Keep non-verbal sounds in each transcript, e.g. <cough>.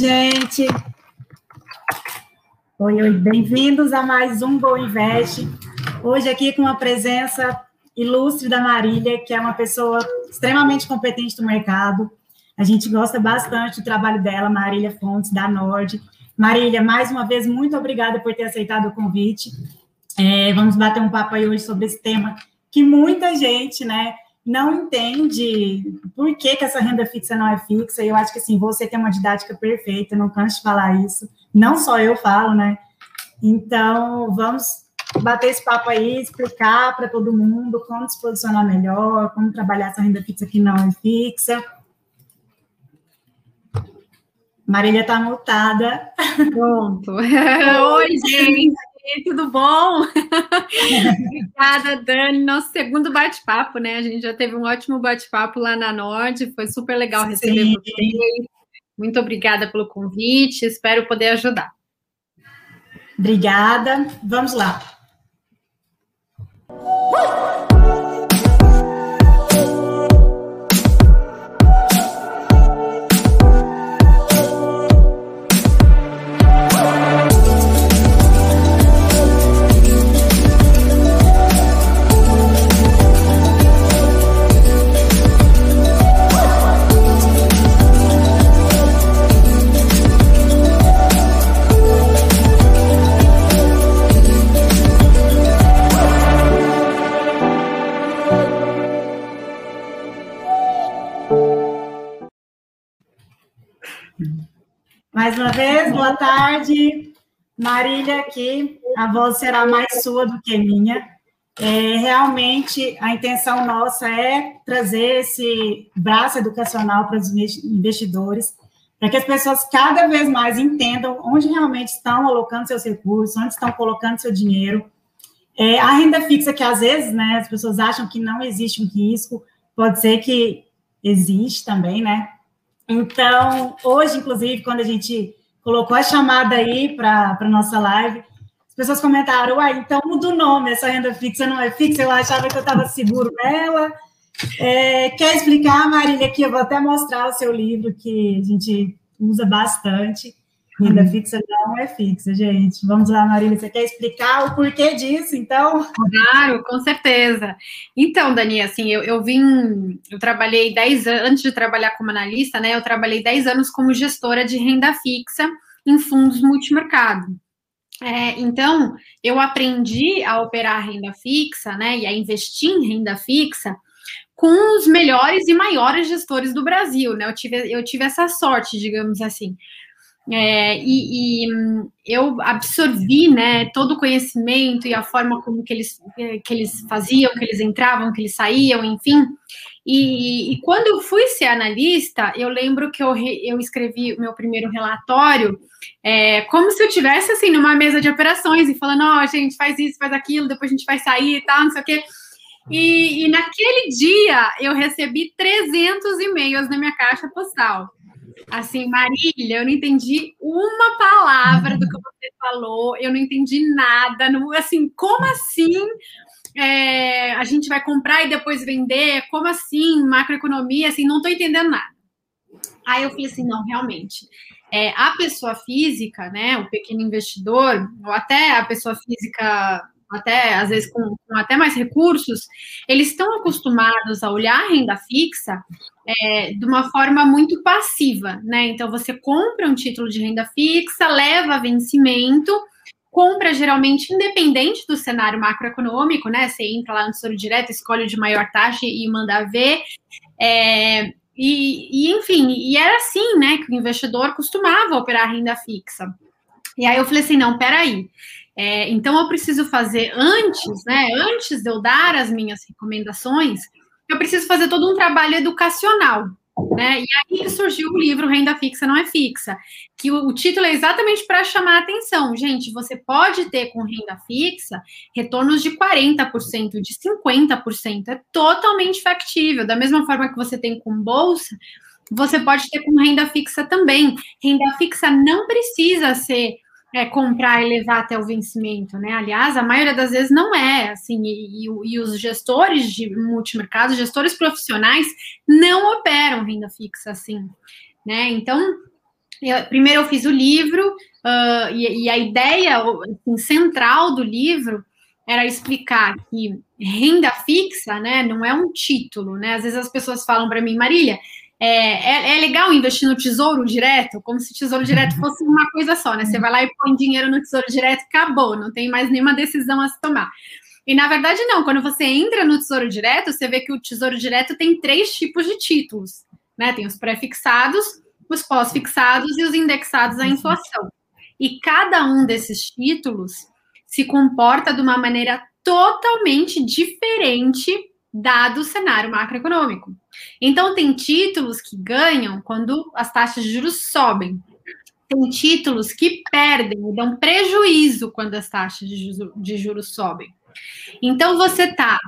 gente. Oi, oi, bem-vindos a mais um Boa Invest. Hoje aqui com a presença ilustre da Marília, que é uma pessoa extremamente competente no mercado. A gente gosta bastante do trabalho dela, Marília Fontes, da Nord. Marília, mais uma vez, muito obrigada por ter aceitado o convite. É, vamos bater um papo aí hoje sobre esse tema que muita gente, né, não entende por que, que essa renda fixa não é fixa. E eu acho que assim, você tem uma didática perfeita, não canso de falar isso. Não só eu falo, né? Então, vamos bater esse papo aí, explicar para todo mundo como se posicionar melhor, como trabalhar essa renda fixa que não é fixa. Marília está mutada. Pronto. <laughs> Oi, gente tudo bom? <laughs> Obrigada, Dani. Nosso segundo bate-papo, né? A gente já teve um ótimo bate-papo lá na Nord, foi super legal receber Sim. vocês. Muito obrigada pelo convite, espero poder ajudar. Obrigada. Vamos lá. Mais uma vez, boa tarde. Marília aqui, a voz será mais sua do que minha. É, realmente, a intenção nossa é trazer esse braço educacional para os investidores, para que as pessoas cada vez mais entendam onde realmente estão alocando seus recursos, onde estão colocando seu dinheiro. É, a renda fixa, que às vezes né, as pessoas acham que não existe um risco, pode ser que existe também, né? Então, hoje, inclusive, quando a gente colocou a chamada aí para a nossa live, as pessoas comentaram, uai, então muda o nome, essa renda fixa não é fixa, eu achava que eu estava seguro nela. É, quer explicar, Marília, aqui eu vou até mostrar o seu livro, que a gente usa bastante. Renda fixa não é fixa, gente. Vamos lá, Marília, você quer explicar o porquê disso, então? Claro, com certeza. Então, Dani, assim, eu, eu vim, eu trabalhei 10 anos, antes de trabalhar como analista, né, eu trabalhei 10 anos como gestora de renda fixa em fundos multimercado. É, então, eu aprendi a operar renda fixa, né, e a investir em renda fixa com os melhores e maiores gestores do Brasil, né? Eu tive, eu tive essa sorte, digamos assim. É, e, e, eu absorvi né, todo o conhecimento e a forma como que eles, que eles faziam, que eles entravam, que eles saíam, enfim. E, e quando eu fui ser analista, eu lembro que eu, eu escrevi o meu primeiro relatório é, como se eu tivesse assim numa mesa de operações e falando, ó, oh, gente, faz isso, faz aquilo, depois a gente vai sair e tal, não sei o quê. E, e naquele dia eu recebi 300 e-mails na minha caixa postal. Assim, Marília, eu não entendi uma palavra do que você falou, eu não entendi nada. Não, assim, como assim é, a gente vai comprar e depois vender? Como assim macroeconomia? Assim, não estou entendendo nada. Aí eu falei assim, não, realmente. É, a pessoa física, né, o pequeno investidor, ou até a pessoa física até às vezes com, com, até mais recursos, eles estão acostumados a olhar a renda fixa é, de uma forma muito passiva, né? Então você compra um título de renda fixa, leva a vencimento, compra geralmente independente do cenário macroeconômico, né? Você entra lá no Tesouro Direto, escolhe o de maior taxa e manda ver. É, e, e, enfim, e era assim, né, que o investidor costumava operar renda fixa. E aí eu falei assim, não, peraí, é, então, eu preciso fazer antes, né? Antes de eu dar as minhas recomendações, eu preciso fazer todo um trabalho educacional. Né? E aí surgiu o livro Renda Fixa Não é Fixa, que o, o título é exatamente para chamar a atenção. Gente, você pode ter com renda fixa retornos de 40%, de 50%. É totalmente factível. Da mesma forma que você tem com bolsa, você pode ter com renda fixa também. Renda fixa não precisa ser é, comprar e levar até o vencimento, né? Aliás, a maioria das vezes não é, assim, e, e, e os gestores de multimercado, gestores profissionais, não operam renda fixa assim, né? Então, Eu, primeiro eu fiz o livro, uh, e, e, a ideia assim, central do livro era explicar que renda fixa, né, não é um título, né? Às vezes as pessoas falam para mim, Marília, é, é, é, legal investir no tesouro direto, como se tesouro direto <laughs> fosse uma coisa só, né? Você vai lá e põe dinheiro no tesouro direto, acabou, não tem mais nenhuma decisão a se tomar. E na verdade, não, quando você entra no tesouro direto, você vê que o tesouro direto tem três tipos de títulos, né? Tem os pré-fixados, os pós-fixados e os indexados à inflação. E cada um desses títulos se comporta de uma maneira totalmente diferente dado o cenário macroeconômico. Então, tem títulos que ganham quando as taxas de juros sobem. Tem títulos que perdem e dão prejuízo quando as taxas de juros sobem. Então, você tá,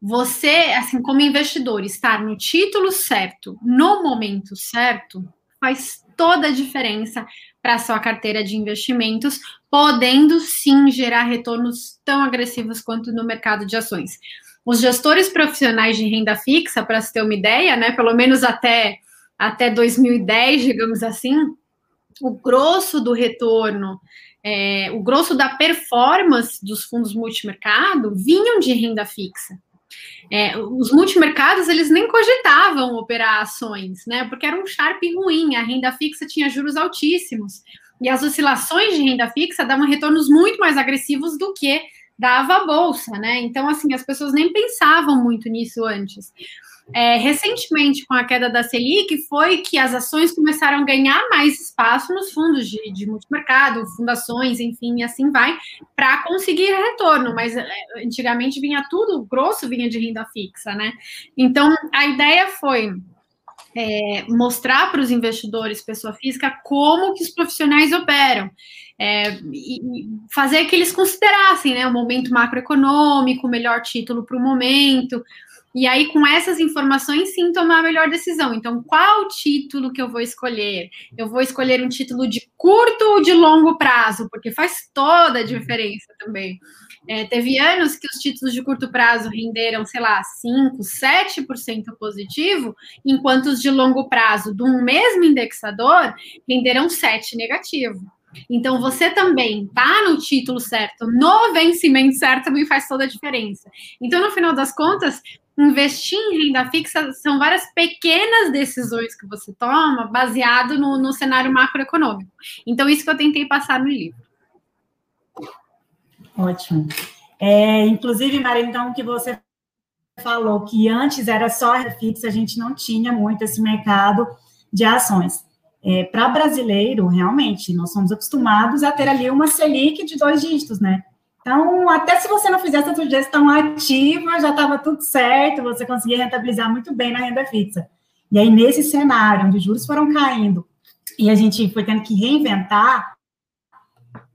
você, assim, como investidor, estar no título certo, no momento certo, faz toda a diferença para a sua carteira de investimentos, podendo sim gerar retornos tão agressivos quanto no mercado de ações. Os gestores profissionais de renda fixa, para se ter uma ideia, né, pelo menos até, até 2010, digamos assim, o grosso do retorno, é, o grosso da performance dos fundos multimercado vinham de renda fixa. É, os multimercados, eles nem cogitavam operar ações, né? Porque era um Sharp ruim, a renda fixa tinha juros altíssimos. E as oscilações de renda fixa davam retornos muito mais agressivos do que dava bolsa, né? Então, assim, as pessoas nem pensavam muito nisso antes. É, recentemente, com a queda da Selic, foi que as ações começaram a ganhar mais espaço nos fundos de, de multimercado, fundações, enfim, e assim vai, para conseguir retorno. Mas é, antigamente vinha tudo, grosso vinha de renda fixa, né? Então, a ideia foi é, mostrar para os investidores, pessoa física, como que os profissionais operam. É, e fazer que eles considerassem né, o momento macroeconômico, o melhor título para o momento, e aí, com essas informações, sim, tomar a melhor decisão. Então, qual título que eu vou escolher? Eu vou escolher um título de curto ou de longo prazo, porque faz toda a diferença também. É, teve anos que os títulos de curto prazo renderam, sei lá, 5%, 7% positivo, enquanto os de longo prazo, de um mesmo indexador, renderam 7% negativo. Então, você também tá no título certo, no vencimento certo, também faz toda a diferença. Então, no final das contas, investir em renda fixa são várias pequenas decisões que você toma baseado no, no cenário macroeconômico. Então, isso que eu tentei passar no livro. Ótimo. É, inclusive, Maria, então, que você falou que antes era só fixa, a gente não tinha muito esse mercado de ações. É, Para brasileiro, realmente, nós somos acostumados a ter ali uma Selic de dois dígitos, né? Então, até se você não fizesse a sugestão ativa, já estava tudo certo, você conseguia rentabilizar muito bem na renda fixa. E aí, nesse cenário, onde os juros foram caindo e a gente foi tendo que reinventar,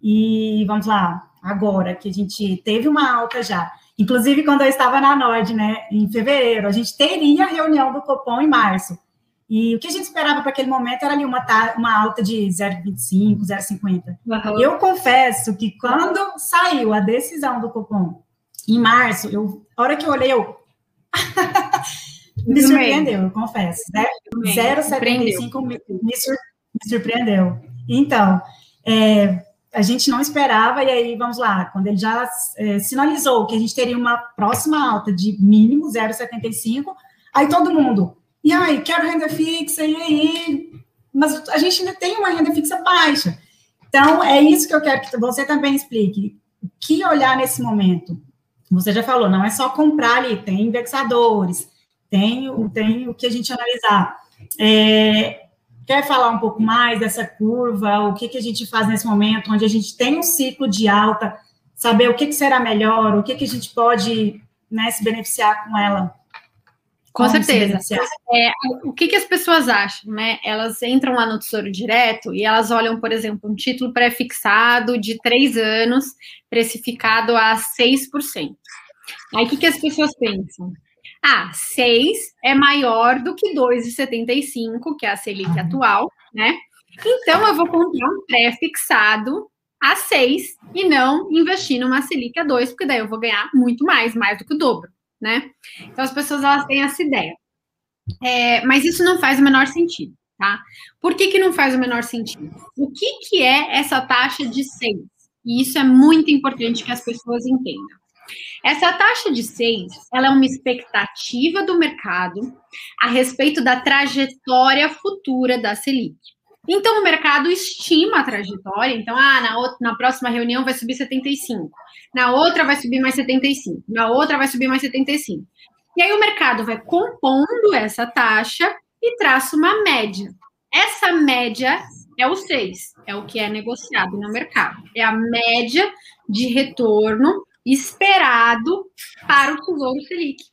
e vamos lá, agora que a gente teve uma alta já. Inclusive, quando eu estava na Nord, né, em fevereiro, a gente teria a reunião do Copom em março. E o que a gente esperava para aquele momento era ali uma, uma alta de 0,25, 0,50. Uhum. Eu confesso que quando saiu a decisão do cupom em março, eu, a hora que eu olhei, eu. <laughs> me surpreendeu, eu confesso. 0,75 me, me, me surpreendeu. Então, é, a gente não esperava, e aí, vamos lá, quando ele já é, sinalizou que a gente teria uma próxima alta de mínimo 0,75, aí todo mundo, e aí, quero renda fixa, e aí? Mas a gente ainda tem uma renda fixa baixa. Então, é isso que eu quero que você também explique. O que olhar nesse momento? Você já falou, não é só comprar ali, tem indexadores, tem, tem o que a gente analisar. É, quer falar um pouco mais dessa curva? O que, que a gente faz nesse momento, onde a gente tem um ciclo de alta, saber o que, que será melhor, o que, que a gente pode né, se beneficiar com ela? Com certeza. É, o que, que as pessoas acham, né? Elas entram lá no Tesouro Direto e elas olham, por exemplo, um título pré-fixado de três anos, precificado a 6%. Aí o que, que as pessoas pensam? Ah, 6 é maior do que 2,75, que é a Selic uhum. atual, né? Então eu vou comprar um pré-fixado a 6 e não investir numa Selic a 2, porque daí eu vou ganhar muito mais, mais do que o dobro né? Então as pessoas elas têm essa ideia. É, mas isso não faz o menor sentido. tá? Por que, que não faz o menor sentido? O que, que é essa taxa de 6? E isso é muito importante que as pessoas entendam. Essa taxa de 6, ela é uma expectativa do mercado a respeito da trajetória futura da Selic. Então, o mercado estima a trajetória. Então, ah, na, outra, na próxima reunião vai subir 75. Na outra vai subir mais 75. Na outra vai subir mais 75. E aí o mercado vai compondo essa taxa e traça uma média. Essa média é o 6, é o que é negociado no mercado. É a média de retorno esperado para o Tesouro Selic.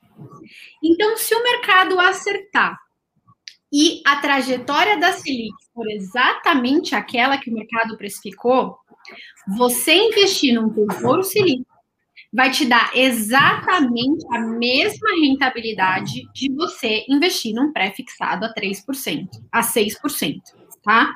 Então, se o mercado acertar e a trajetória da Selic for exatamente aquela que o mercado precificou, você investir num Tesouro Selic vai te dar exatamente a mesma rentabilidade de você investir num pré-fixado a 3%, a 6%, tá?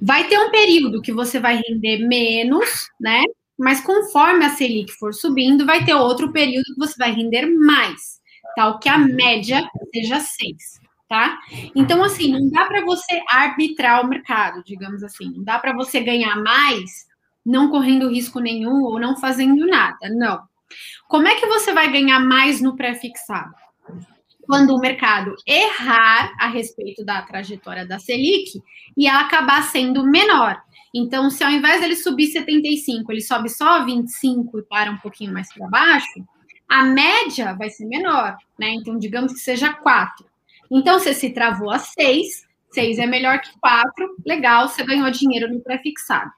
Vai ter um período que você vai render menos, né? Mas conforme a Selic for subindo, vai ter outro período que você vai render mais, tal que a média seja 6, tá? Então, assim, não dá para você arbitrar o mercado, digamos assim. Não dá para você ganhar mais não correndo risco nenhum ou não fazendo nada. Não. Como é que você vai ganhar mais no pré-fixado? Quando o mercado errar a respeito da trajetória da Selic e ela acabar sendo menor. Então, se ao invés dele subir 75, ele sobe só 25 e para um pouquinho mais para baixo, a média vai ser menor, né? Então, digamos que seja 4. Então, você se travou a 6, 6 é melhor que 4, legal, você ganhou dinheiro no pré-fixado.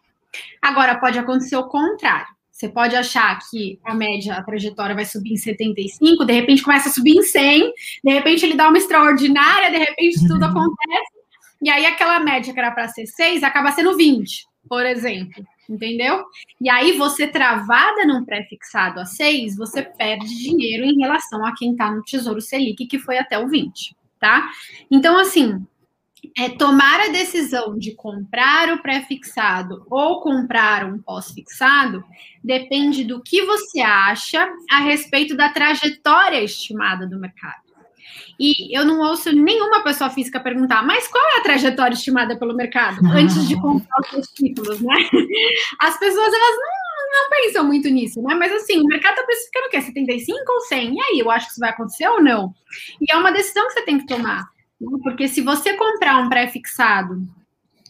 Agora, pode acontecer o contrário. Você pode achar que a média, a trajetória vai subir em 75, de repente começa a subir em 100, de repente ele dá uma extraordinária, de repente <laughs> tudo acontece, e aí aquela média que era para ser 6 acaba sendo 20, por exemplo, entendeu? E aí você travada num pré-fixado a 6, você perde dinheiro em relação a quem está no Tesouro Selic, que foi até o 20, tá? Então, assim, é, tomar a decisão de comprar o pré-fixado ou comprar um pós-fixado depende do que você acha a respeito da trajetória estimada do mercado. E eu não ouço nenhuma pessoa física perguntar, mas qual é a trajetória estimada pelo mercado <laughs> antes de comprar os seus títulos, né? <laughs> As pessoas elas não, não pensam muito nisso, né? Mas assim, o mercado está precificando o quê? 75 ou 100? E aí, eu acho que isso vai acontecer ou não? E é uma decisão que você tem que tomar. Porque se você comprar um pré-fixado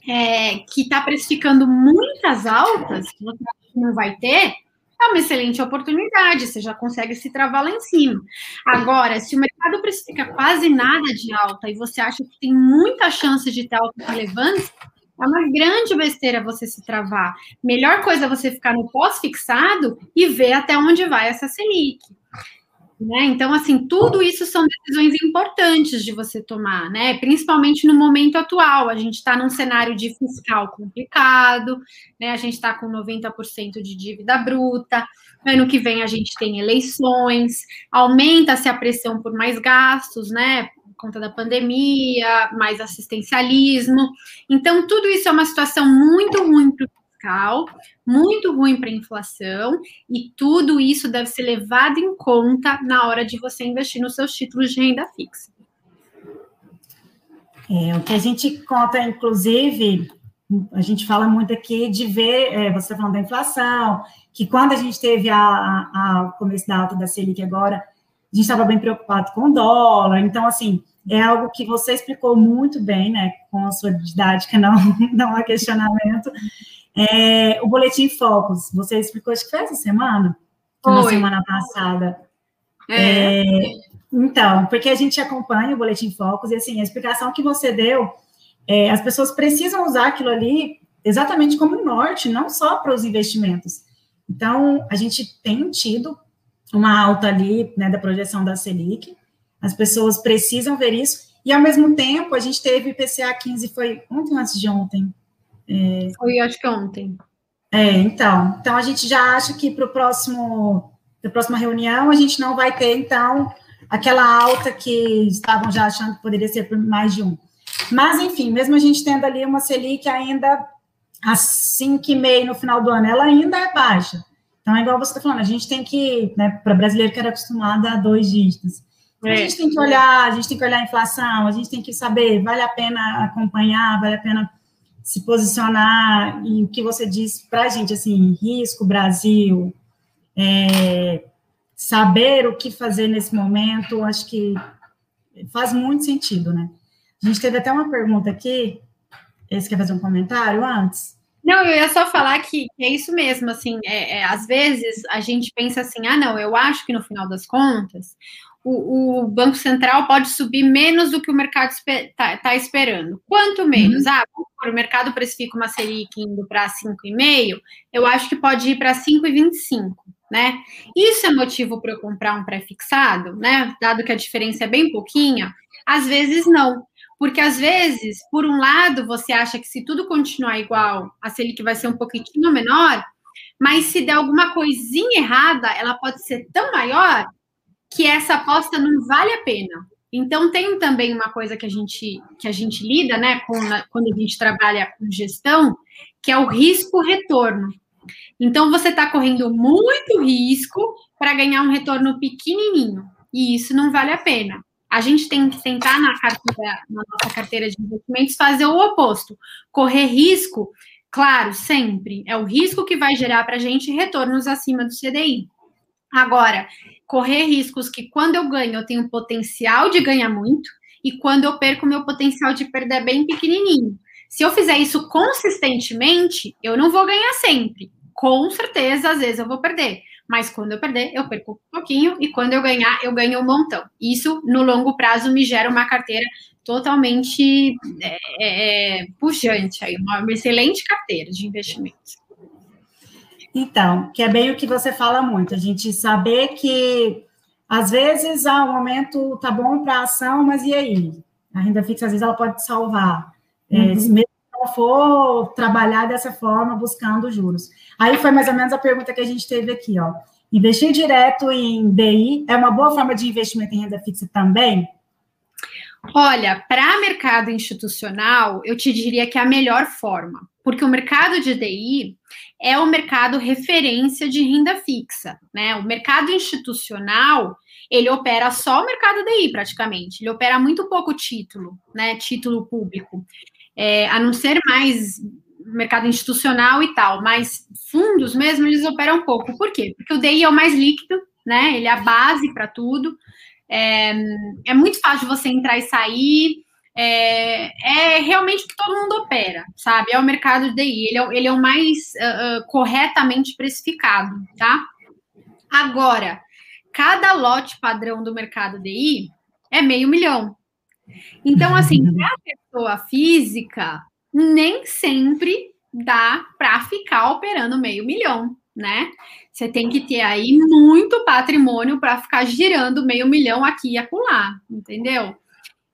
é, que está precificando muitas altas, que você não vai ter, é uma excelente oportunidade, você já consegue se travar lá em cima. Agora, se o mercado precifica quase nada de alta e você acha que tem muita chance de ter alta relevância, é uma grande besteira você se travar. Melhor coisa é você ficar no pós-fixado e ver até onde vai essa Selic. Né? Então, assim, tudo isso são decisões importantes de você tomar, né? Principalmente no momento atual. A gente está num cenário de fiscal complicado, né? A gente está com 90% de dívida bruta. Ano que vem a gente tem eleições, aumenta-se a pressão por mais gastos, né? Por conta da pandemia, mais assistencialismo. Então, tudo isso é uma situação muito ruim para o fiscal, muito ruim para a inflação, e tudo isso deve ser levado em conta na hora de você investir nos seus títulos de renda fixa. É, o que a gente conta, inclusive, a gente fala muito aqui de ver, é, você tá falando da inflação, que quando a gente teve a, a, a começo da alta da Selic agora, a gente estava bem preocupado com o dólar, então, assim, é algo que você explicou muito bem, né, com a sua didática, não, <laughs> não há questionamento, é, o Boletim Focus, você explicou, acho que foi essa semana? Foi. Na semana passada. É. é. então, porque a gente acompanha o Boletim Focus e, assim, a explicação que você deu, é, as pessoas precisam usar aquilo ali exatamente como norte, não só para os investimentos. Então, a gente tem tido uma alta ali, né, da projeção da Selic, as pessoas precisam ver isso, e ao mesmo tempo, a gente teve IPCA 15, foi ontem antes de ontem, é... Foi, acho que ontem. É, então. Então, a gente já acha que para o próximo, a próxima reunião, a gente não vai ter, então, aquela alta que estavam já achando que poderia ser por mais de um. Mas, enfim, mesmo a gente tendo ali uma Selic ainda a 5,5 no final do ano, ela ainda é baixa. Então, é igual você está falando, a gente tem que, né, para brasileiro que era acostumado a dois dígitos. É. A gente tem que olhar, a gente tem que olhar a inflação, a gente tem que saber, vale a pena acompanhar, vale a pena se posicionar e o que você disse para a gente, assim, risco, Brasil, é, saber o que fazer nesse momento, acho que faz muito sentido, né? A gente teve até uma pergunta aqui, você quer fazer um comentário antes? Não, eu ia só falar que, é isso mesmo, assim, é, é, às vezes a gente pensa assim, ah, não, eu acho que no final das contas, o, o Banco Central pode subir menos do que o mercado está tá esperando. Quanto menos? Uhum. Ah, o mercado precifica uma Selic indo para 5,5, eu acho que pode ir para 5,25, né? Isso é motivo para eu comprar um pré-fixado, né? Dado que a diferença é bem pouquinha, às vezes não. Porque às vezes, por um lado, você acha que se tudo continuar igual, a Selic vai ser um pouquinho menor, mas se der alguma coisinha errada, ela pode ser tão maior que essa aposta não vale a pena. Então tem também uma coisa que a gente que a gente lida, né, com, quando a gente trabalha com gestão, que é o risco retorno. Então você está correndo muito risco para ganhar um retorno pequenininho e isso não vale a pena a gente tem que tentar na, carteira, na nossa carteira de investimentos fazer o oposto, correr risco, claro, sempre, é o risco que vai gerar para a gente retornos acima do CDI. Agora, correr riscos que quando eu ganho eu tenho potencial de ganhar muito e quando eu perco meu potencial de perder é bem pequenininho. Se eu fizer isso consistentemente, eu não vou ganhar sempre. Com certeza, às vezes eu vou perder mas quando eu perder, eu perco um pouquinho, e quando eu ganhar, eu ganho um montão. Isso, no longo prazo, me gera uma carteira totalmente é, é, é puxante, aí, uma excelente carteira de investimentos. Então, que é bem o que você fala muito, a gente saber que às vezes ah, o momento tá bom para ação, mas e aí? A renda fixa, às vezes, ela pode salvar. É, uhum. É, mesmo for trabalhar dessa forma, buscando juros. Aí foi mais ou menos a pergunta que a gente teve aqui, ó. Investir direto em DI é uma boa forma de investimento em renda fixa também? Olha, para mercado institucional, eu te diria que é a melhor forma, porque o mercado de DI é o mercado referência de renda fixa, né? O mercado institucional, ele opera só o mercado DI praticamente, ele opera muito pouco título, né? Título público é, a não ser mais mercado institucional e tal, mas fundos mesmo, eles operam pouco. Por quê? Porque o DI é o mais líquido, né? Ele é a base para tudo. É, é, muito fácil você entrar e sair. É, é, realmente o que todo mundo opera, sabe? É o mercado de DI. Ele é, ele é o mais uh, corretamente precificado, tá? Agora, cada lote padrão do mercado DI é meio milhão. Então, assim, para a pessoa física, nem sempre dá para ficar operando meio milhão, né? Você tem que ter aí muito patrimônio para ficar girando meio milhão aqui e acolá, entendeu?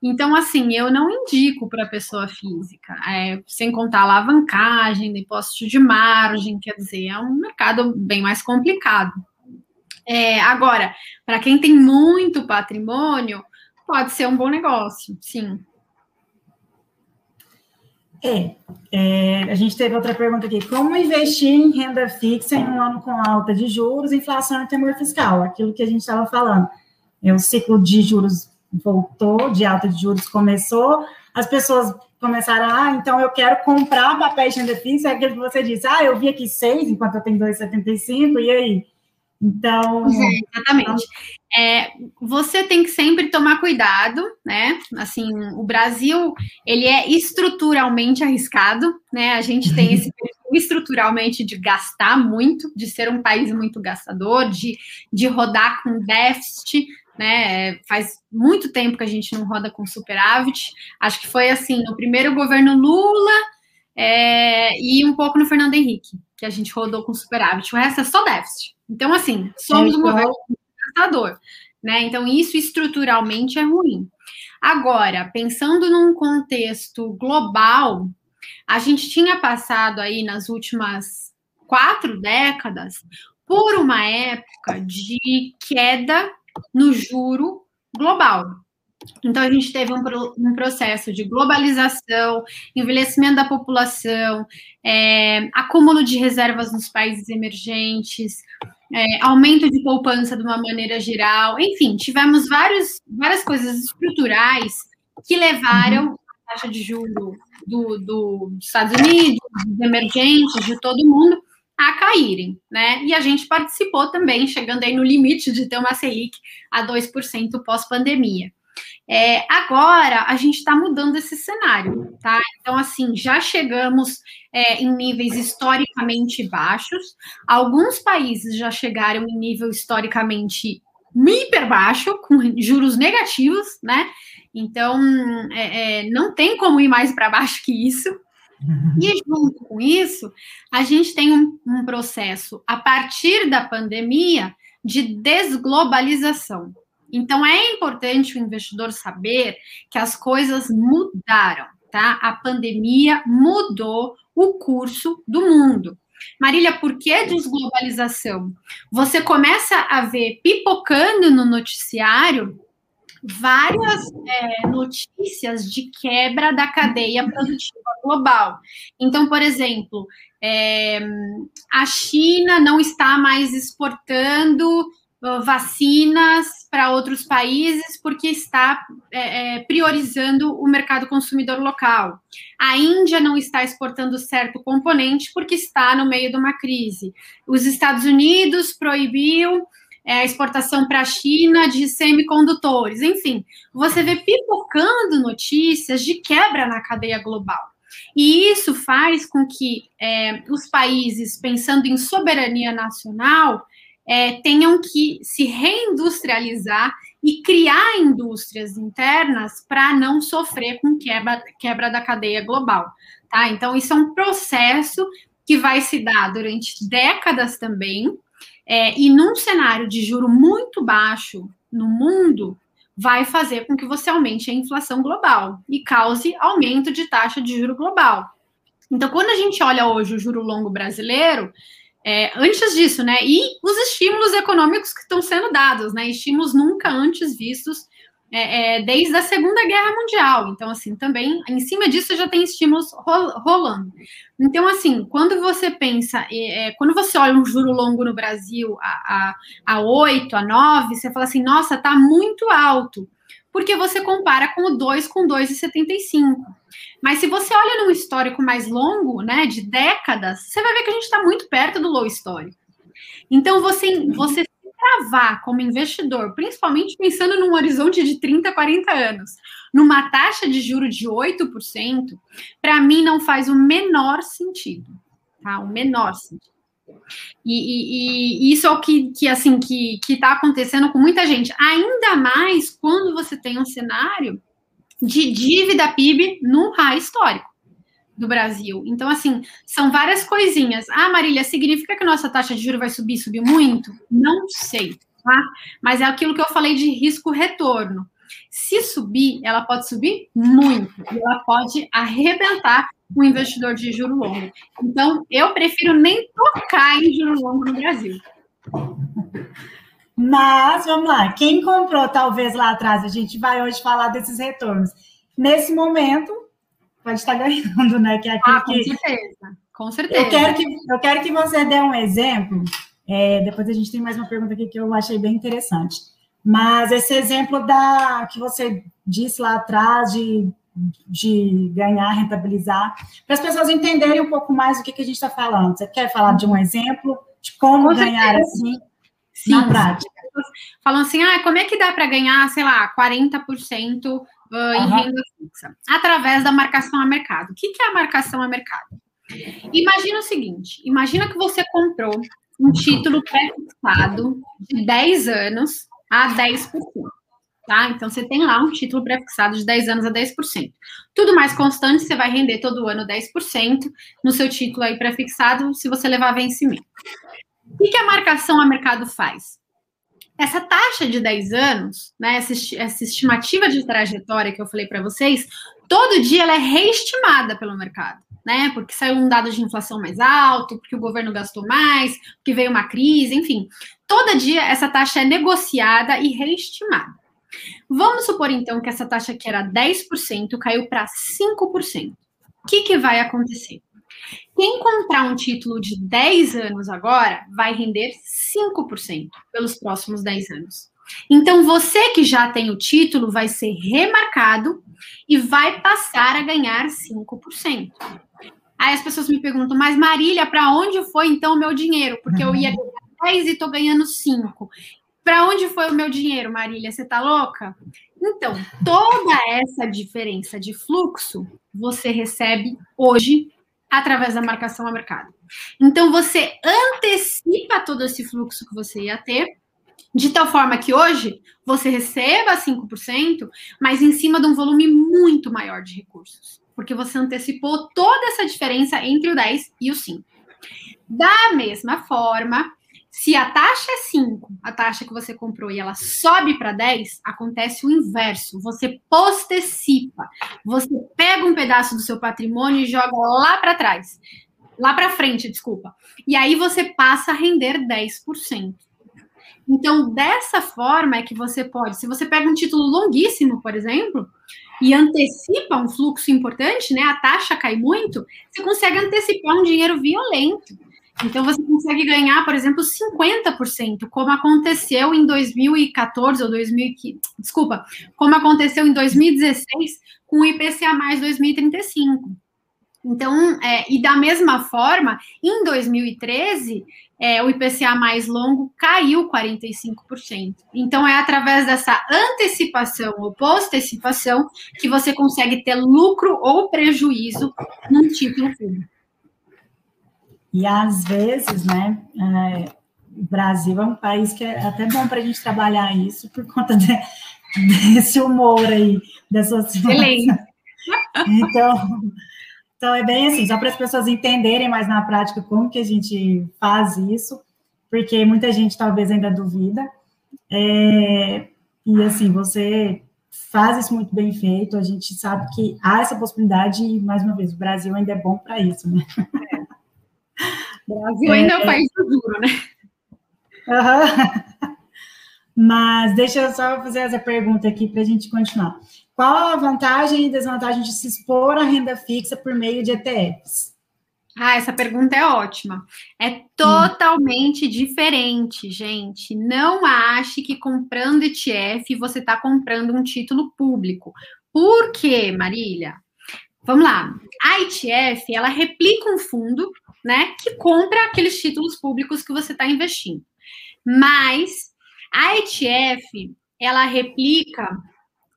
Então, assim, eu não indico para pessoa física, é, sem contar alavancagem, depósito de margem, quer dizer, é um mercado bem mais complicado. É, agora, para quem tem muito patrimônio, pode ser um bom negócio, sim. É, é, a gente teve outra pergunta aqui. Como investir em renda fixa em um ano com alta de juros, inflação e temor fiscal? Aquilo que a gente estava falando. É, o ciclo de juros voltou, de alta de juros começou, as pessoas começaram, ah, então eu quero comprar papéis de renda fixa, é aquilo que você disse, ah, eu vi aqui seis, enquanto eu tenho 2,75, e aí? Então. É, exatamente. É, você tem que sempre tomar cuidado, né? Assim, o Brasil ele é estruturalmente arriscado, né? A gente tem esse <laughs> estruturalmente de gastar muito, de ser um país muito gastador, de, de rodar com déficit, né? Faz muito tempo que a gente não roda com superávit. Acho que foi assim no primeiro governo Lula é, e um pouco no Fernando Henrique, que a gente rodou com superávit. O resto é só déficit. Então, assim, somos um governo gastador, né? Então, isso estruturalmente é ruim. Agora, pensando num contexto global, a gente tinha passado aí nas últimas quatro décadas por uma época de queda no juro global. Então, a gente teve um, um processo de globalização, envelhecimento da população, é, acúmulo de reservas nos países emergentes, é, aumento de poupança de uma maneira geral, enfim, tivemos vários, várias coisas estruturais que levaram uhum. a taxa de juros do, do, dos Estados Unidos, dos emergentes, de todo mundo, a caírem, né? E a gente participou também, chegando aí no limite de ter uma Selic a 2% pós-pandemia. É, agora a gente está mudando esse cenário, tá? Então, assim, já chegamos é, em níveis historicamente baixos. Alguns países já chegaram em nível historicamente hiper baixo, com juros negativos, né? Então, é, é não tem como ir mais para baixo que isso. E junto com isso, a gente tem um, um processo a partir da pandemia de desglobalização. Então, é importante o investidor saber que as coisas mudaram, tá? A pandemia mudou o curso do mundo. Marília, por que desglobalização? Você começa a ver pipocando no noticiário várias é, notícias de quebra da cadeia produtiva global. Então, por exemplo, é, a China não está mais exportando vacinas para outros países porque está é, é, priorizando o mercado consumidor local. A Índia não está exportando certo componente porque está no meio de uma crise. Os Estados Unidos proibiu é, exportação para a China de semicondutores. Enfim, você vê pipocando notícias de quebra na cadeia global. E isso faz com que é, os países, pensando em soberania nacional, é, tenham que se reindustrializar e criar indústrias internas para não sofrer com quebra, quebra da cadeia global. Tá? Então, isso é um processo que vai se dar durante décadas também, é, e num cenário de juro muito baixo no mundo, vai fazer com que você aumente a inflação global e cause aumento de taxa de juro global. Então, quando a gente olha hoje o juro longo brasileiro, é, antes disso, né? E os estímulos econômicos que estão sendo dados, né? Estímulos nunca antes vistos é, é, desde a Segunda Guerra Mundial. Então, assim, também em cima disso já tem estímulos rolando. Então, assim, quando você pensa, é, quando você olha um juro longo no Brasil a, a, a 8, a 9, você fala assim, nossa, tá muito alto. Porque você compara com o 2 com 2,75. Mas se você olha num histórico mais longo, né, de décadas, você vai ver que a gente está muito perto do low histórico. Então, você, você travar como investidor, principalmente pensando num horizonte de 30, 40 anos, numa taxa de juro de 8%, para mim não faz o menor sentido. Tá? O menor sentido. E, e, e, isso é o que, que assim que está acontecendo com muita gente. Ainda mais quando você tem um cenário de dívida PIB no high histórico do Brasil. Então, assim, são várias coisinhas. Ah, Marília, significa que nossa taxa de juros vai subir, subir muito? Não sei, tá? Mas é aquilo que eu falei de risco-retorno. Se subir, ela pode subir muito, ela pode arrebentar o investidor de juro longo. Então, eu prefiro nem tocar em juro longo no Brasil. Mas vamos lá, quem comprou talvez lá atrás, a gente vai hoje falar desses retornos. Nesse momento, pode estar ganhando, né? Que é ah, com que... certeza, com certeza. Eu quero que, eu quero que você dê um exemplo. É, depois a gente tem mais uma pergunta aqui que eu achei bem interessante. Mas esse exemplo da que você disse lá atrás de, de ganhar, rentabilizar, para as pessoas entenderem um pouco mais o que, que a gente está falando. Você quer falar de um exemplo de como com ganhar certeza. assim? Sim, na prática. Falam assim, ah, como é que dá para ganhar, sei lá, 40% uh, em uhum. renda fixa? Através da marcação a mercado. O que, que é a marcação a mercado? Imagina o seguinte: imagina que você comprou um título pré-fixado de 10 anos a 10%. Tá? Então, você tem lá um título pré-fixado de 10 anos a 10%. Tudo mais constante, você vai render todo ano 10% no seu título aí pré-fixado, se você levar vencimento. O que a marcação a mercado faz? Essa taxa de 10 anos, né, essa, essa estimativa de trajetória que eu falei para vocês, todo dia ela é reestimada pelo mercado, né? Porque saiu um dado de inflação mais alto, porque o governo gastou mais, porque veio uma crise, enfim. Todo dia essa taxa é negociada e reestimada. Vamos supor então que essa taxa que era 10% caiu para 5%. O que, que vai acontecer? Quem comprar um título de 10 anos agora vai render 5% pelos próximos 10 anos. Então, você que já tem o título vai ser remarcado e vai passar a ganhar 5%. Aí as pessoas me perguntam, mas Marília, para onde foi então o meu dinheiro? Porque eu ia ganhar 10 e estou ganhando 5. Para onde foi o meu dinheiro, Marília? Você está louca? Então, toda essa diferença de fluxo você recebe hoje através da marcação a mercado. Então, você antecipa todo esse fluxo que você ia ter, de tal forma que hoje você receba 5%, mas em cima de um volume muito maior de recursos, porque você antecipou toda essa diferença entre o 10 e o 5. Da mesma forma, se a taxa é 5, a taxa que você comprou, e ela sobe para 10, acontece o inverso. Você postecipa. Você pega um pedaço do seu patrimônio e joga lá para trás. Lá para frente, desculpa. E aí você passa a render 10%. Então, dessa forma é que você pode, se você pega um título longuíssimo, por exemplo, e antecipa um fluxo importante, né? A taxa cai muito, você consegue antecipar um dinheiro violento. Então, você consegue ganhar, por exemplo, 50%, como aconteceu em 2014 ou 2015. Desculpa, como aconteceu em 2016 com o IPCA mais 2035. Então, é, e da mesma forma, em 2013, é, o IPCA mais longo caiu 45%. Então, é através dessa antecipação ou postecipação que você consegue ter lucro ou prejuízo num título público. E às vezes, né, é, o Brasil é um país que é até bom para a gente trabalhar isso por conta de, desse humor aí, dessa situação. <laughs> Então, então é bem assim, só para as pessoas entenderem mais na prática como que a gente faz isso, porque muita gente talvez ainda duvida. É, e assim, você faz isso muito bem feito, a gente sabe que há essa possibilidade, e mais uma vez, o Brasil ainda é bom para isso, né? O Brasil ainda é, um país duro, né? Uhum. <laughs> Mas deixa eu só fazer essa pergunta aqui para a gente continuar. Qual a vantagem e desvantagem de se expor à renda fixa por meio de ETFs? Ah, essa pergunta é ótima. É totalmente hum. diferente, gente. Não ache que comprando ETF você está comprando um título público. Por quê, Marília? Vamos lá. A ETF, ela replica um fundo né, que compra aqueles títulos públicos que você está investindo. Mas a ETF, ela replica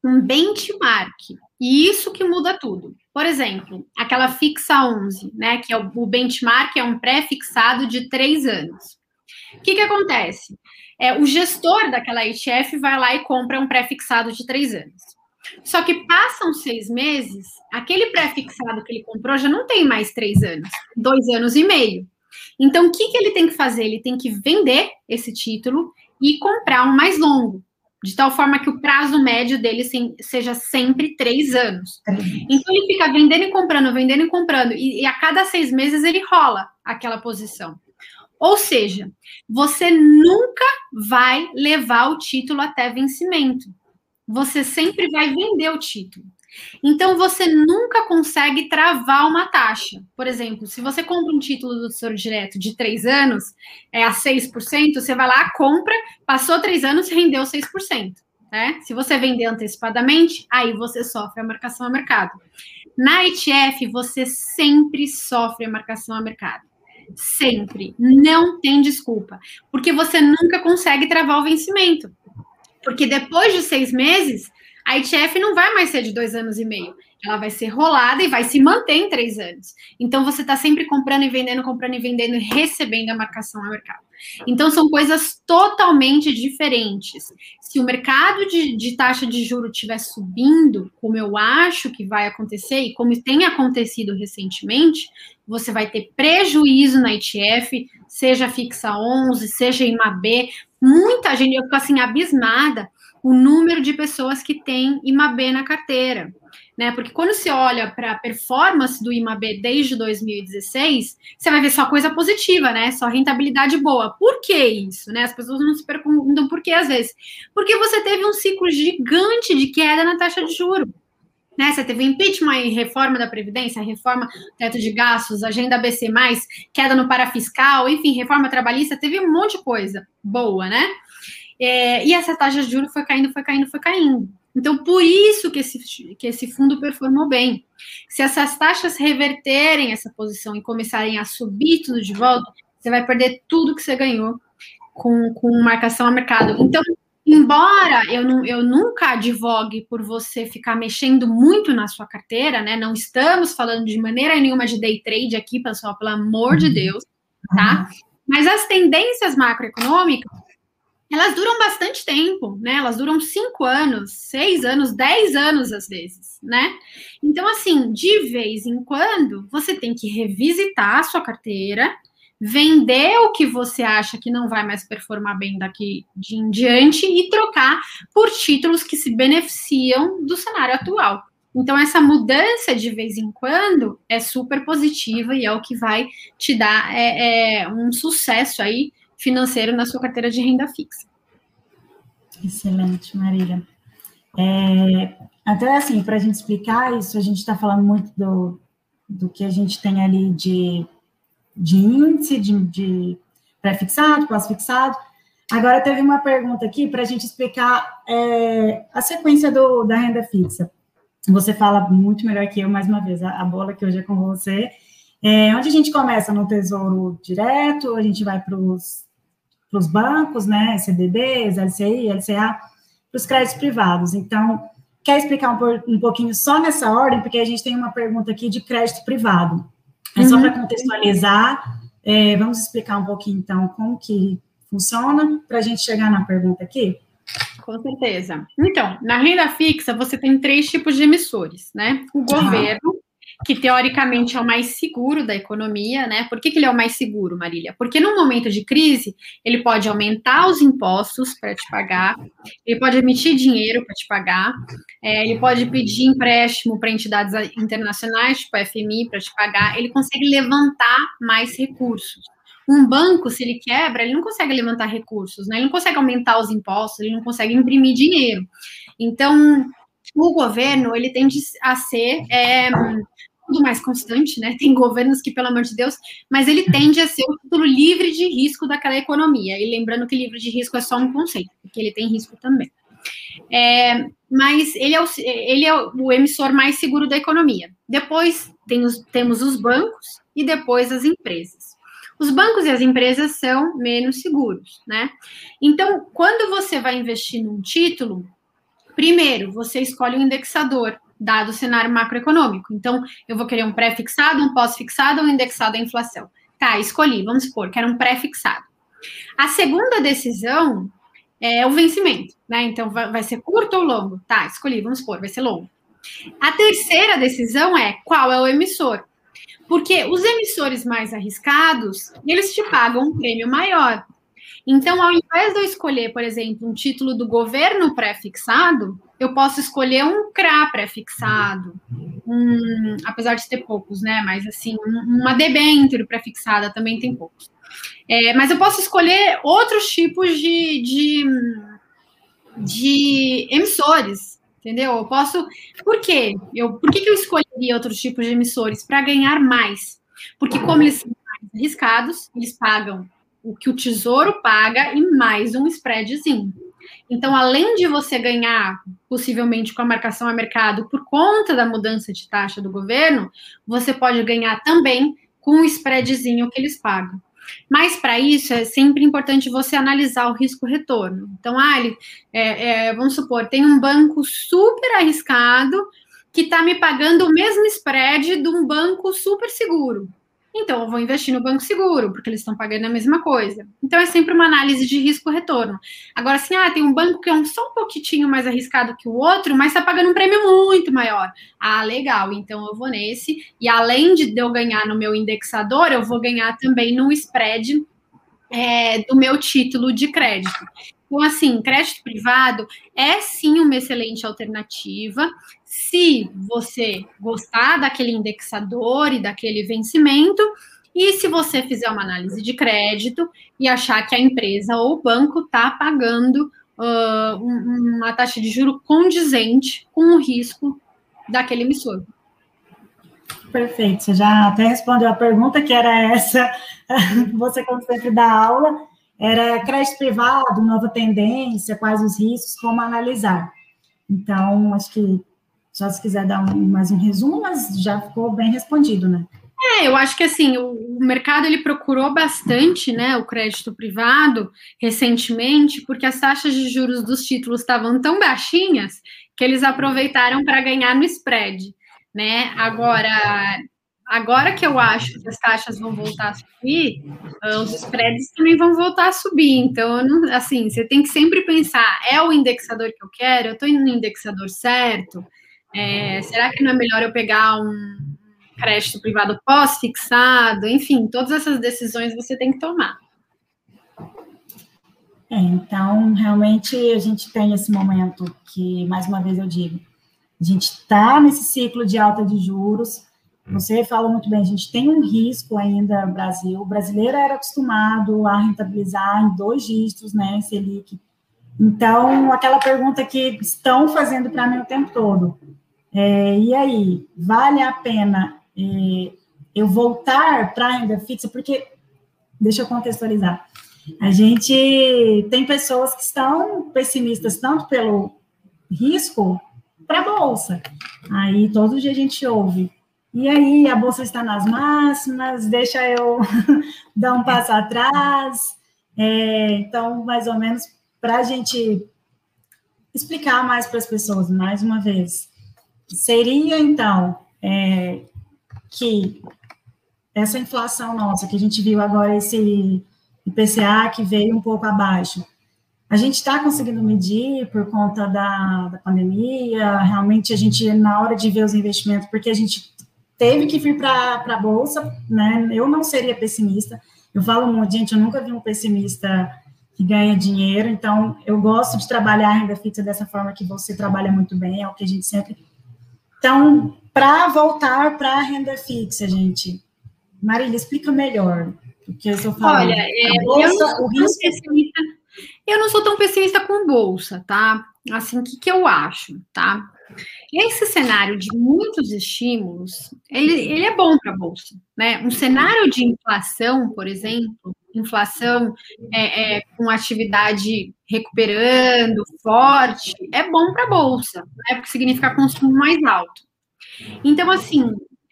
um benchmark, e isso que muda tudo. Por exemplo, aquela fixa 11, né, que é o, o benchmark é um pré-fixado de três anos. O que, que acontece? É, o gestor daquela ETF vai lá e compra um pré-fixado de três anos. Só que passam seis meses, aquele pré-fixado que ele comprou já não tem mais três anos, dois anos e meio. Então, o que, que ele tem que fazer? Ele tem que vender esse título e comprar um mais longo, de tal forma que o prazo médio dele seja sempre três anos. Então, ele fica vendendo e comprando, vendendo e comprando, e, e a cada seis meses ele rola aquela posição. Ou seja, você nunca vai levar o título até vencimento você sempre vai vender o título. Então, você nunca consegue travar uma taxa. Por exemplo, se você compra um título do Tesouro Direto de três anos, é a 6%, você vai lá, compra, passou três anos, rendeu 6%. Né? Se você vender antecipadamente, aí você sofre a marcação a mercado. Na ETF, você sempre sofre a marcação a mercado. Sempre. Não tem desculpa. Porque você nunca consegue travar o vencimento. Porque depois de seis meses, a ETF não vai mais ser de dois anos e meio. Ela vai ser rolada e vai se manter em três anos. Então, você está sempre comprando e vendendo, comprando e vendendo e recebendo a marcação ao mercado. Então, são coisas totalmente diferentes. Se o mercado de, de taxa de juro estiver subindo, como eu acho que vai acontecer e como tem acontecido recentemente, você vai ter prejuízo na ETF, seja fixa 11, seja IMAB, muita gente, eu fico assim, abismada o número de pessoas que têm IMAB na carteira. Né? Porque quando você olha para a performance do IMAB desde 2016, você vai ver só coisa positiva, né? Só rentabilidade boa. Por que isso? Né? As pessoas não se perguntam por que às vezes. Porque você teve um ciclo gigante de queda na taxa de juro. Né? Você teve impeachment e reforma da Previdência, reforma teto de gastos, agenda BC, queda no parafiscal, enfim, reforma trabalhista, teve um monte de coisa boa, né? É, e essa taxa de juros foi caindo, foi caindo, foi caindo. Então, por isso que esse, que esse fundo performou bem. Se essas taxas reverterem essa posição e começarem a subir tudo de volta, você vai perder tudo que você ganhou com, com marcação a mercado. Então, embora eu, não, eu nunca advogue por você ficar mexendo muito na sua carteira, né? Não estamos falando de maneira nenhuma de day trade aqui, pessoal, pelo amor de uhum. Deus, tá? Mas as tendências macroeconômicas, elas duram bastante tempo, né? Elas duram cinco anos, seis anos, dez anos às vezes, né? Então, assim, de vez em quando, você tem que revisitar a sua carteira vender o que você acha que não vai mais performar bem daqui de em diante e trocar por títulos que se beneficiam do cenário atual. Então, essa mudança de vez em quando é super positiva e é o que vai te dar é, é um sucesso aí financeiro na sua carteira de renda fixa. Excelente, Marília. É, até assim, para a gente explicar isso, a gente está falando muito do, do que a gente tem ali de de índice, de, de pré-fixado, pós-fixado. Agora, teve uma pergunta aqui para a gente explicar é, a sequência do, da renda fixa. Você fala muito melhor que eu, mais uma vez, a, a bola que hoje é com você. É, onde a gente começa no Tesouro Direto, a gente vai para os bancos, né, CDBs, LCI, LCA, para os créditos privados. Então, quer explicar um, um pouquinho só nessa ordem, porque a gente tem uma pergunta aqui de crédito privado. É só para uhum. contextualizar, é, vamos explicar um pouquinho, então, como que funciona, para a gente chegar na pergunta aqui? Com certeza. Então, na renda fixa, você tem três tipos de emissores, né? O governo, que teoricamente é o mais seguro da economia, né? Por que, que ele é o mais seguro, Marília? Porque no momento de crise, ele pode aumentar os impostos para te pagar, ele pode emitir dinheiro para te pagar, é, ele pode pedir empréstimo para entidades internacionais, tipo a FMI, para te pagar, ele consegue levantar mais recursos. Um banco, se ele quebra, ele não consegue levantar recursos, né? Ele não consegue aumentar os impostos, ele não consegue imprimir dinheiro. Então, o governo, ele tende a ser é, tudo mais constante, né? Tem governos que, pelo amor de Deus, mas ele tende a ser o título livre de risco daquela economia. E lembrando que livre de risco é só um conceito, porque ele tem risco também. É, mas ele é, o, ele é o emissor mais seguro da economia. Depois tem os, temos os bancos e depois as empresas. Os bancos e as empresas são menos seguros, né? Então, quando você vai investir num título, primeiro você escolhe um indexador dado o cenário macroeconômico. Então, eu vou querer um pré-fixado, um pós-fixado ou um indexado à inflação. Tá, escolhi, vamos supor, quero um pré-fixado. A segunda decisão é o vencimento, né? Então, vai ser curto ou longo? Tá, escolhi, vamos supor, vai ser longo. A terceira decisão é qual é o emissor. Porque os emissores mais arriscados, eles te pagam um prêmio maior. Então, ao invés de eu escolher, por exemplo, um título do governo pré-fixado, eu posso escolher um CRA pré-fixado, um, apesar de ter poucos, né? Mas assim, uma debênture pré-fixada também tem poucos. É, mas eu posso escolher outros tipos de, de, de emissores, entendeu? Eu posso. Por quê? Eu, por que, que eu escolheria outros tipos de emissores? Para ganhar mais. Porque, como eles são mais arriscados, eles pagam o que o tesouro paga e mais um spreadzinho. Então, além de você ganhar, possivelmente com a marcação a mercado, por conta da mudança de taxa do governo, você pode ganhar também com o spreadzinho que eles pagam. Mas para isso é sempre importante você analisar o risco-retorno. Então, ele, é, é, vamos supor, tem um banco super arriscado que está me pagando o mesmo spread de um banco super seguro. Então, eu vou investir no banco seguro, porque eles estão pagando a mesma coisa. Então, é sempre uma análise de risco-retorno. Agora, assim, ah, tem um banco que é um, só um pouquinho mais arriscado que o outro, mas está pagando um prêmio muito maior. Ah, legal, então eu vou nesse. E além de eu ganhar no meu indexador, eu vou ganhar também no spread é, do meu título de crédito. Então, assim, crédito privado é sim uma excelente alternativa se você gostar daquele indexador e daquele vencimento, e se você fizer uma análise de crédito e achar que a empresa ou o banco está pagando uh, uma taxa de juro condizente com o risco daquele emissor. Perfeito, você já até respondeu a pergunta que era essa, <laughs> você como sempre dá aula, era crédito privado, nova tendência, quais os riscos, como analisar. Então, acho que só se quiser dar um, mais um resumo, mas já ficou bem respondido, né? É, eu acho que assim, o, o, mercado ele procurou bastante, né, o crédito privado recentemente, porque as taxas de juros dos títulos estavam tão baixinhas que eles aproveitaram para ganhar no spread, né? Agora, agora que eu acho que as taxas vão voltar a subir, ah, os spreads também vão voltar a subir. Então, assim, você tem que sempre pensar: é o indexador que eu quero? Eu estou indo no indexador certo? É, será que não é melhor eu pegar um crédito privado pós-fixado? Enfim, todas essas decisões você tem que tomar. É, então, realmente, a gente tem esse momento que, mais uma vez eu digo, a gente está nesse ciclo de alta de juros. Você falou muito bem, a gente tem um risco ainda no Brasil. O brasileiro era acostumado a rentabilizar em dois dígitos, né, Selic. Então, aquela pergunta que estão fazendo para mim o tempo todo. É, e aí, vale a pena é, eu voltar para a renda fixa? Porque, deixa eu contextualizar. A gente tem pessoas que estão pessimistas tanto pelo risco para a bolsa. Aí todo dia a gente ouve. E aí, a bolsa está nas máximas, deixa eu <laughs> dar um passo atrás. É, então, mais ou menos, para a gente explicar mais para as pessoas, mais uma vez, seria então é, que essa inflação nossa, que a gente viu agora, esse IPCA que veio um pouco abaixo, a gente está conseguindo medir por conta da, da pandemia, realmente a gente, na hora de ver os investimentos, porque a gente teve que vir para a Bolsa, né? Eu não seria pessimista. Eu falo muito, gente, eu nunca vi um pessimista que ganha dinheiro, então eu gosto de trabalhar a renda fixa dessa forma que você trabalha muito bem, é o que a gente sempre então, para voltar para a renda fixa, gente, Marília, explica melhor o que eu estou falando. Olha, é, bolsa, eu, não risco... eu, não sou tão pessimista com bolsa, tá? Assim, o que, que eu acho, tá? Esse cenário de muitos estímulos, ele, ele é bom para a bolsa, né? Um cenário de inflação, por exemplo, inflação é, é, com atividade recuperando, forte, é bom para a bolsa, né? porque significa consumo mais alto. Então, assim,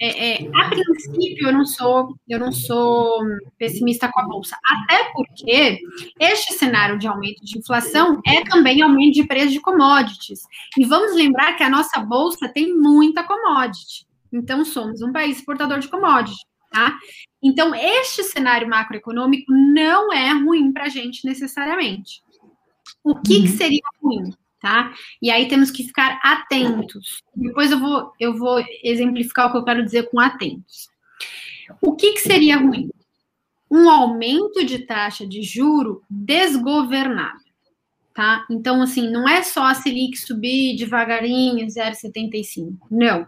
é, é, a princípio eu não sou eu não sou pessimista com a bolsa, até porque este cenário de aumento de inflação é também aumento de preço de commodities. E vamos lembrar que a nossa bolsa tem muita commodity. Então somos um país exportador de commodities. Tá? Então, este cenário macroeconômico não é ruim para a gente necessariamente. O que, uhum. que, seria ruim? Tá? E aí temos que ficar atentos. Depois eu vou, eu vou exemplificar o que eu quero dizer com atentos. O que, que seria ruim? Um aumento de taxa de juro desgovernado tá? Então, assim, não é só a Selic subir devagarinho, 0,75. Não.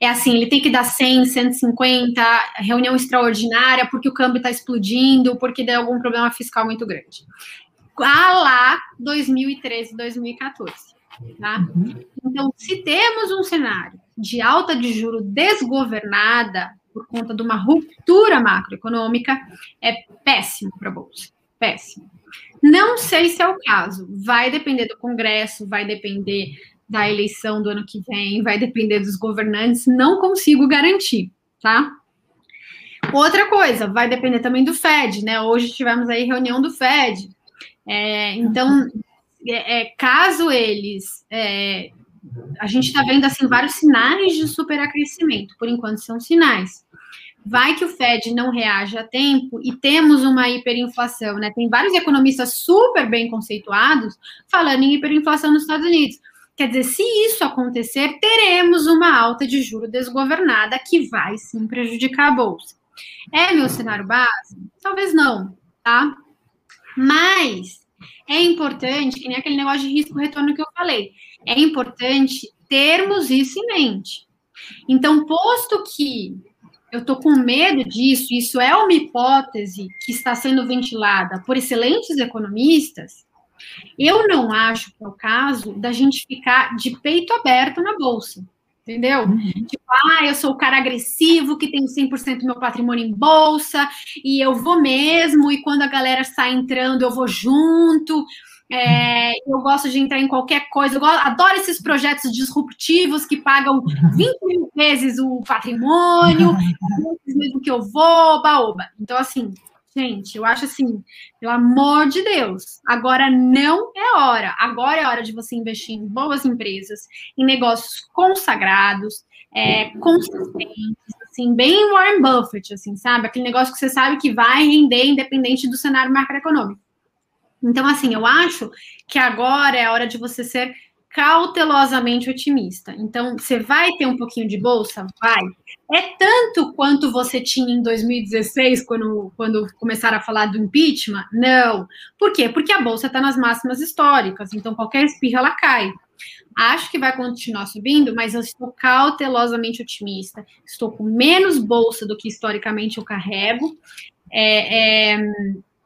É assim, ele tem que dar 100, 150, reunião extraordinária, porque o câmbio está explodindo, porque deu algum problema fiscal muito grande. A lá 2013, 2014. Tá? Então, se temos um cenário de alta de juro desgovernada por conta de uma ruptura macroeconômica, é péssimo para a Bolsa. Péssimo. Não sei se é o caso. Vai depender do Congresso, vai depender da eleição do ano que vem, vai depender dos governantes. Não consigo garantir, tá? Outra coisa, vai depender também do Fed, né? Hoje tivemos aí reunião do Fed. É, então, é, é, caso eles. É, a gente está vendo assim vários sinais de superacrescimento, por enquanto são sinais vai que o Fed não reage a tempo e temos uma hiperinflação, né? Tem vários economistas super bem conceituados falando em hiperinflação nos Estados Unidos. Quer dizer, se isso acontecer, teremos uma alta de juro desgovernada que vai sim prejudicar a bolsa. É meu cenário base? Talvez não, tá? Mas é importante, que nem aquele negócio de risco-retorno que eu falei, é importante termos isso em mente. Então, posto que eu estou com medo disso, isso é uma hipótese que está sendo ventilada por excelentes economistas, eu não acho que é o caso da gente ficar de peito aberto na bolsa, Entendeu? Uhum. Tipo, ah, eu sou o cara agressivo que tem 100% do meu patrimônio em bolsa e eu vou mesmo. E quando a galera sai entrando, eu vou junto. É, eu gosto de entrar em qualquer coisa. Eu gosto, adoro esses projetos disruptivos que pagam 20 mil vezes o patrimônio, mesmo que eu vou, oba, Então, assim, gente, eu acho assim, pelo amor de Deus, agora não é hora. Agora é hora de você investir em boas empresas, em negócios consagrados, é, consistentes, assim, bem Warren Buffett, assim, sabe? Aquele negócio que você sabe que vai render independente do cenário macroeconômico. Então, assim, eu acho que agora é a hora de você ser cautelosamente otimista. Então, você vai ter um pouquinho de bolsa? Vai. É tanto quanto você tinha em 2016, quando, quando começaram a falar do impeachment? Não. Por quê? Porque a bolsa está nas máximas históricas, então qualquer espirra ela cai. Acho que vai continuar subindo, mas eu estou cautelosamente otimista. Estou com menos bolsa do que historicamente eu carrego. É, é,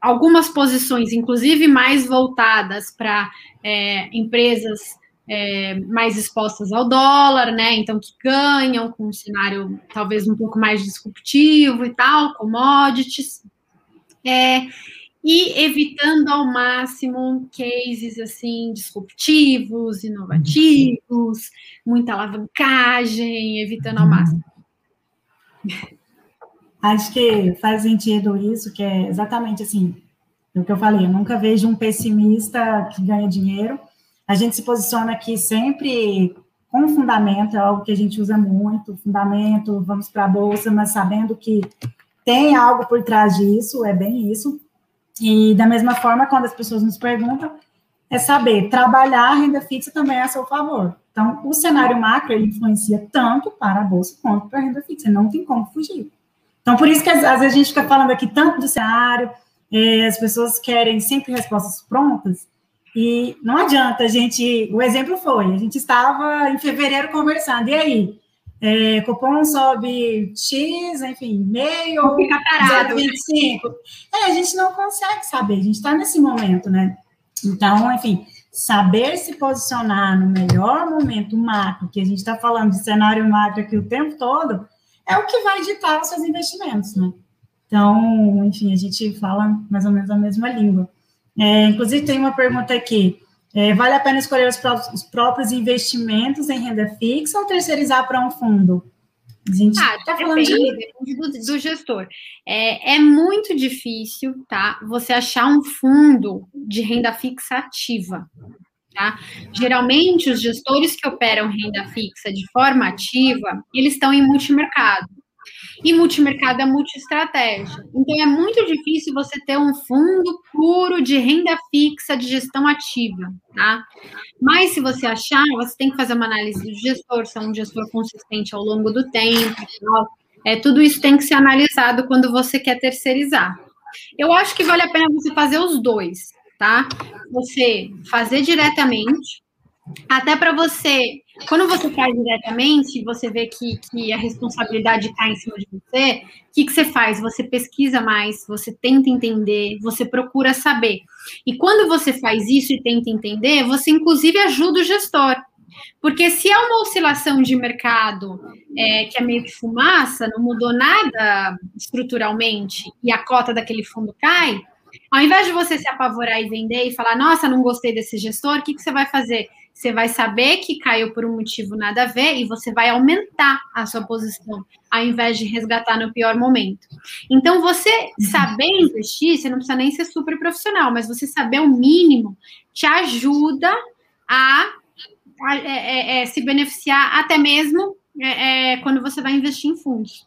algumas posições, inclusive mais voltadas para é, empresas é, mais expostas ao dólar, né? Então, que ganham com um cenário talvez um pouco mais disruptivo e tal, commodities. É, e evitando ao máximo cases assim disruptivos, inovativos, muita alavancagem, evitando ao máximo. Acho que faz sentido isso, que é exatamente assim, o que eu falei, eu nunca vejo um pessimista que ganha dinheiro. A gente se posiciona aqui sempre com fundamento, é algo que a gente usa muito, fundamento, vamos para a bolsa, mas sabendo que tem algo por trás disso, é bem isso. E da mesma forma, quando as pessoas nos perguntam, é saber trabalhar a renda fixa também é a seu favor. Então, o cenário macro ele influencia tanto para a bolsa quanto para a renda fixa, não tem como fugir. Então, por isso que às, vezes a gente fica falando aqui tanto do cenário, é, as pessoas querem sempre respostas prontas, e não adianta a gente. O exemplo foi: a gente estava em fevereiro conversando, e aí? É, cupom sobe X, enfim, meio, fica parado. 25. É, a gente não consegue saber, a gente está nesse momento, né? Então, enfim, saber se posicionar no melhor momento macro, que a gente está falando de cenário macro aqui o tempo todo, é o que vai ditar os seus investimentos, né? Então, enfim, a gente fala mais ou menos a mesma língua. É, inclusive, tem uma pergunta aqui. É, vale a pena escolher os próprios, os próprios, investimentos em renda fixa ou terceirizar para um fundo? A gente ah, tá falando depende, de... do, do, gestor. É, é muito difícil, tá? Você achar um fundo de renda fixa ativa. Tá? Geralmente, os gestores que operam renda fixa de forma ativa, eles estão em multimercado. E multimercado é multiestratégia. Então, é muito difícil você ter um fundo puro de renda fixa de gestão ativa, tá? Mas, se você achar, você tem que fazer uma análise do gestor, se é um gestor consistente ao longo do tempo, tal. É, tudo isso tem que ser analisado quando você quer terceirizar. Eu acho que vale a pena você fazer os dois tá? Você fazer diretamente, até para você, quando você faz diretamente, você vê que, que a responsabilidade está em cima de você, o que, que você faz? Você pesquisa mais, você tenta entender, você procura saber. E quando você faz isso e tenta entender, você inclusive ajuda o gestor. Porque se é uma oscilação de mercado é, que é meio que fumaça, não mudou nada estruturalmente e a cota daquele fundo cai, ao invés de você se apavorar e vender e falar, nossa, não gostei desse gestor, o que, que você vai fazer? Você vai saber que caiu por um motivo nada a ver e você vai aumentar a sua posição, ao invés de resgatar no pior momento. Então, você saber investir, você não precisa nem ser super profissional, mas você saber o mínimo te ajuda a, a é, é, é, se beneficiar até mesmo é, é, quando você vai investir em fundos.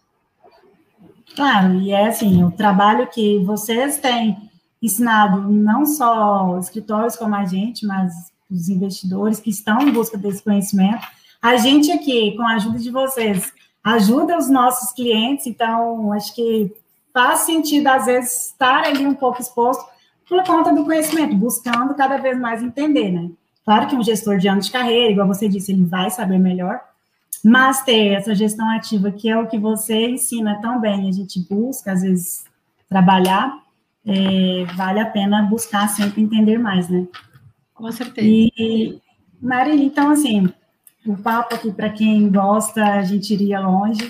Claro, e é assim, o trabalho que vocês têm ensinado não só escritórios como a gente, mas os investidores que estão em busca desse conhecimento. A gente aqui, com a ajuda de vocês, ajuda os nossos clientes, então acho que faz sentido, às vezes, estar ali um pouco exposto por conta do conhecimento, buscando cada vez mais entender, né? Claro que um gestor de anos de carreira, igual você disse, ele vai saber melhor, mas ter essa gestão ativa, que é o que você ensina tão bem, a gente busca, às vezes, trabalhar, é, vale a pena buscar sempre entender mais, né? Com certeza. E, Marília, então, assim, o papo aqui, para quem gosta, a gente iria longe.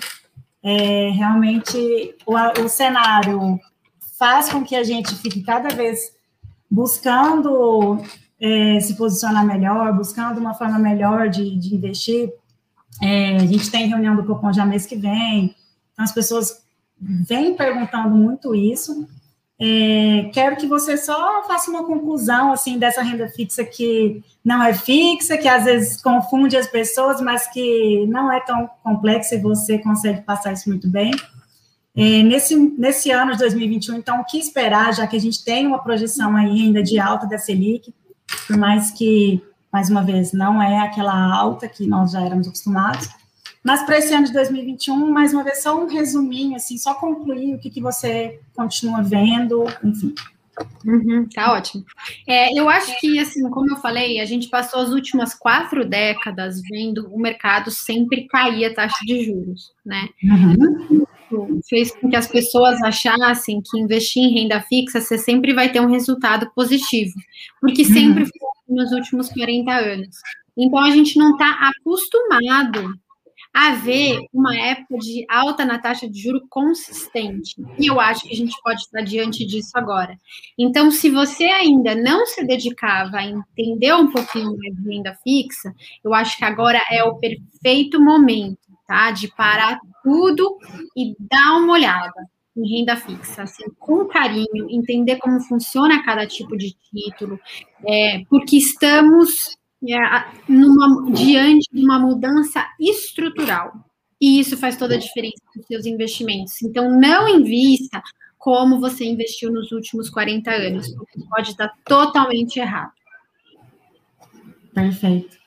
É, realmente, o, o cenário faz com que a gente fique cada vez buscando é, se posicionar melhor, buscando uma forma melhor de, de investir. É, a gente tem reunião do Copom já mês que vem, então as pessoas vêm perguntando muito isso. É, quero que você só faça uma conclusão assim dessa renda fixa que não é fixa, que às vezes confunde as pessoas, mas que não é tão complexa e você consegue passar isso muito bem. É, nesse, nesse ano de 2021, então, o que esperar, já que a gente tem uma projeção ainda de alta da Selic, por mais que, mais uma vez, não é aquela alta que nós já éramos acostumados, mas para esse ano de 2021, mais uma vez, só um resuminho, assim, só concluir o que, que você continua vendo, enfim. Uhum, tá ótimo. É, eu acho que, assim, como eu falei, a gente passou as últimas quatro décadas vendo o mercado sempre cair a taxa de juros, né? Uhum fez com que as pessoas achassem que investir em renda fixa você sempre vai ter um resultado positivo, porque sempre uhum. foi nos últimos 40 anos. Então a gente não está acostumado a ver uma época de alta na taxa de juro consistente. E eu acho que a gente pode estar diante disso agora. Então, se você ainda não se dedicava a entender um pouquinho mais de renda fixa, eu acho que agora é o perfeito momento tá? De parar tudo e dar uma olhada em renda fixa, assim, com carinho, entender como funciona cada tipo de título, é, porque estamos é, numa, diante de uma mudança estrutural. E isso faz toda a diferença nos seus investimentos. Então, não invista como você investiu nos últimos 40 anos, porque pode estar totalmente errado. Perfeito.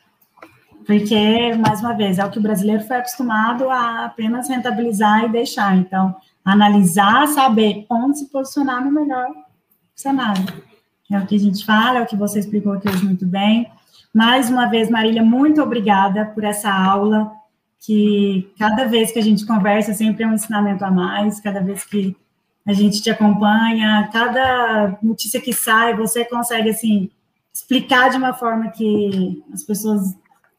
Porque, mais uma vez, é o que o brasileiro foi acostumado a apenas rentabilizar e deixar. Então, analisar, saber onde se posicionar no melhor cenário. É o que a gente fala, é o que você explicou aqui hoje muito bem. Mais uma vez, Marília, muito obrigada por essa aula, que cada vez que a gente conversa sempre é um ensinamento a mais, cada vez que a gente te acompanha, cada notícia que sai, você consegue, assim, explicar de uma forma que as pessoas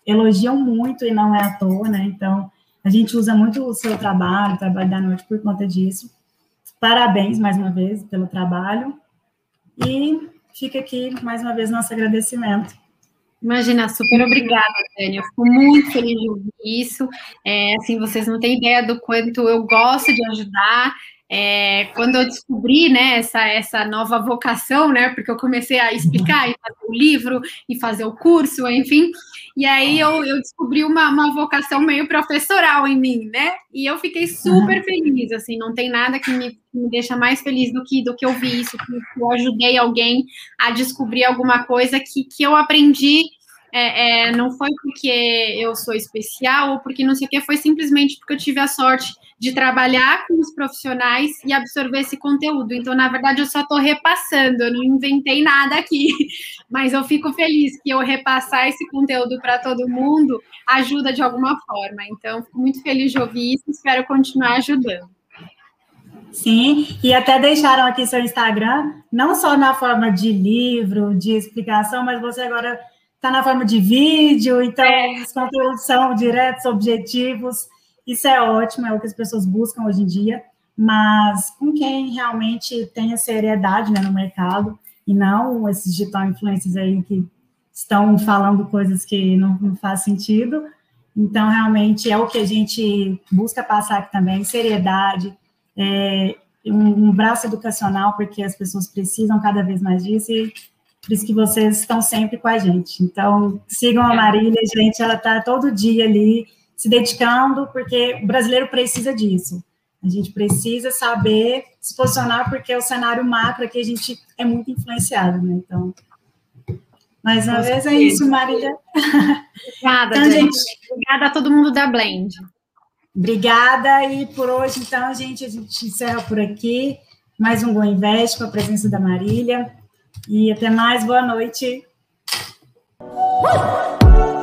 elogiam muito e não é à toa, né? Então, a gente usa muito o seu trabalho, o trabalho da noite por conta disso. Parabéns mais uma vez pelo trabalho. E fica aqui mais uma vez nosso agradecimento. Imagina, super obrigada, Dani. Eu fico muito feliz de ouvir isso. É, assim, vocês não têm ideia do quanto eu gosto de ajudar. É, quando eu descobri né, essa, essa nova vocação, né, porque eu comecei a explicar e fazer o livro e fazer o curso, enfim, e aí eu, eu descobri uma, uma vocação meio professoral em mim, né? E eu fiquei super feliz, assim, não tem nada que me, que me deixa mais feliz do que, do que ouvir isso, que eu ajudei alguém a descobrir alguma coisa que, que eu aprendi é, é, não foi porque eu sou especial ou porque não sei o que, foi simplesmente porque eu tive a sorte de trabalhar com os profissionais e absorver esse conteúdo. Então, na verdade, eu só estou repassando, eu não inventei nada aqui, <laughs> mas eu fico feliz que eu repassar esse conteúdo para todo mundo ajuda de alguma forma. Então, fico muito feliz de ouvir isso, espero continuar ajudando. Sim, e até deixaram aqui seu Instagram, não só na forma de livro, de explicação, mas você agora está na forma de vídeo, então é. os conteúdos são diretos, objetivos. Isso é ótimo, é o que as pessoas buscam hoje em dia, mas com quem realmente tem a seriedade né, no mercado e não esses digital influencers aí que estão falando coisas que não, não faz sentido. Então, realmente é o que a gente busca passar aqui também, seriedade, é, um, um braço educacional, porque as pessoas precisam cada vez mais disso e por isso que vocês estão sempre com a gente. Então, sigam a Marília, gente, ela está todo dia ali se dedicando, porque o brasileiro precisa disso. A gente precisa saber se posicionar, porque o cenário macro aqui a gente é muito influenciado, né? Então, mais uma vez é isso, Marília. Obrigada, então, gente. Obrigada a todo mundo da Blend. Obrigada, e por hoje, então, gente, a gente encerra por aqui. Mais um Bom Invest com a presença da Marília. E até mais, boa noite. Uh!